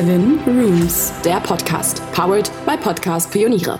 Seven Rooms, der Podcast, powered by Podcast Pioniere.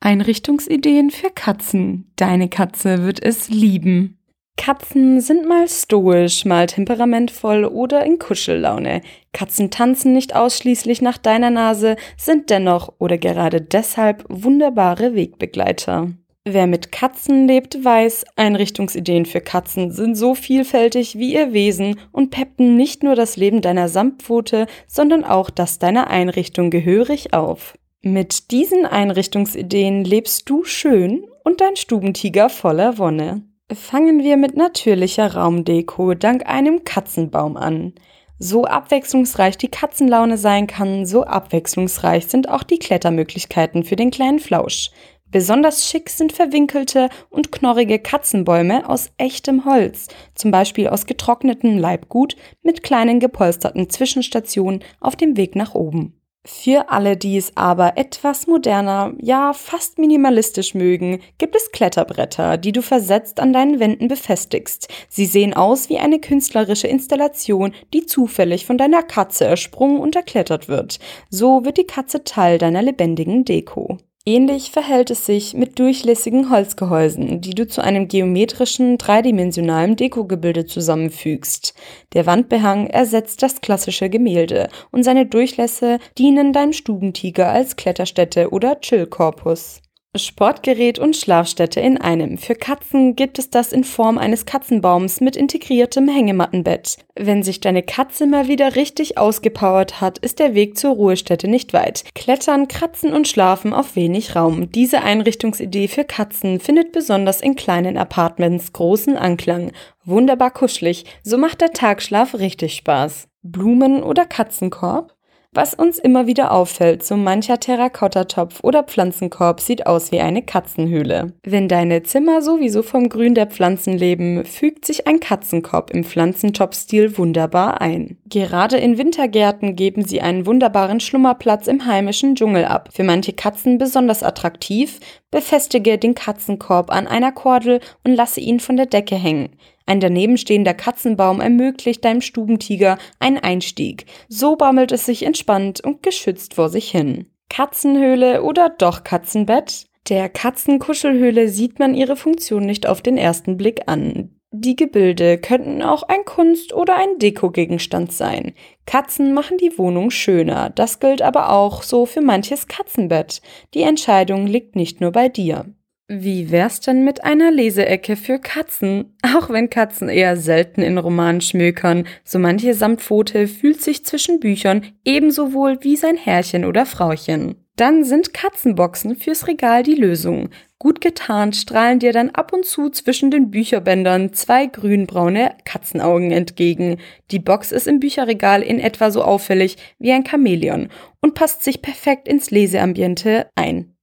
Einrichtungsideen für Katzen. Deine Katze wird es lieben. Katzen sind mal stoisch, mal temperamentvoll oder in Kuschellaune. Katzen tanzen nicht ausschließlich nach deiner Nase, sind dennoch oder gerade deshalb wunderbare Wegbegleiter. Wer mit Katzen lebt, weiß, Einrichtungsideen für Katzen sind so vielfältig wie ihr Wesen und peppen nicht nur das Leben deiner Samtpfote, sondern auch das deiner Einrichtung gehörig auf. Mit diesen Einrichtungsideen lebst du schön und dein Stubentiger voller Wonne. Fangen wir mit natürlicher Raumdeko dank einem Katzenbaum an. So abwechslungsreich die Katzenlaune sein kann, so abwechslungsreich sind auch die Klettermöglichkeiten für den kleinen Flausch. Besonders schick sind verwinkelte und knorrige Katzenbäume aus echtem Holz, zum Beispiel aus getrocknetem Leibgut mit kleinen gepolsterten Zwischenstationen auf dem Weg nach oben. Für alle, die es aber etwas moderner, ja fast minimalistisch mögen, gibt es Kletterbretter, die du versetzt an deinen Wänden befestigst. Sie sehen aus wie eine künstlerische Installation, die zufällig von deiner Katze ersprungen und erklettert wird. So wird die Katze Teil deiner lebendigen Deko. Ähnlich verhält es sich mit durchlässigen Holzgehäusen, die du zu einem geometrischen, dreidimensionalen Dekogebilde zusammenfügst. Der Wandbehang ersetzt das klassische Gemälde und seine Durchlässe dienen deinem Stubentiger als Kletterstätte oder Chillkorpus. Sportgerät und Schlafstätte in einem. Für Katzen gibt es das in Form eines Katzenbaums mit integriertem Hängemattenbett. Wenn sich deine Katze mal wieder richtig ausgepowert hat, ist der Weg zur Ruhestätte nicht weit. Klettern, kratzen und schlafen auf wenig Raum. Diese Einrichtungsidee für Katzen findet besonders in kleinen Apartments großen Anklang. Wunderbar kuschelig, so macht der Tagschlaf richtig Spaß. Blumen oder Katzenkorb? Was uns immer wieder auffällt, so mancher Terrakottatopf oder Pflanzenkorb sieht aus wie eine Katzenhöhle. Wenn deine Zimmer sowieso vom Grün der Pflanzen leben, fügt sich ein Katzenkorb im Pflanzentopfstil wunderbar ein. Gerade in Wintergärten geben sie einen wunderbaren Schlummerplatz im heimischen Dschungel ab. Für manche Katzen besonders attraktiv, befestige den Katzenkorb an einer Kordel und lasse ihn von der Decke hängen. Ein daneben stehender Katzenbaum ermöglicht deinem Stubentiger einen Einstieg. So baumelt es sich entspannt und geschützt vor sich hin. Katzenhöhle oder doch Katzenbett? Der Katzenkuschelhöhle sieht man ihre Funktion nicht auf den ersten Blick an. Die Gebilde könnten auch ein Kunst- oder ein Dekogegenstand sein. Katzen machen die Wohnung schöner. Das gilt aber auch so für manches Katzenbett. Die Entscheidung liegt nicht nur bei dir. Wie wär's denn mit einer Leseecke für Katzen? Auch wenn Katzen eher selten in Romanen schmökern, so manche Samtpfote fühlt sich zwischen Büchern ebenso wohl wie sein Herrchen oder Frauchen. Dann sind Katzenboxen fürs Regal die Lösung. Gut getarnt strahlen dir dann ab und zu zwischen den Bücherbändern zwei grünbraune Katzenaugen entgegen. Die Box ist im Bücherregal in etwa so auffällig wie ein Chamäleon und passt sich perfekt ins Leseambiente ein.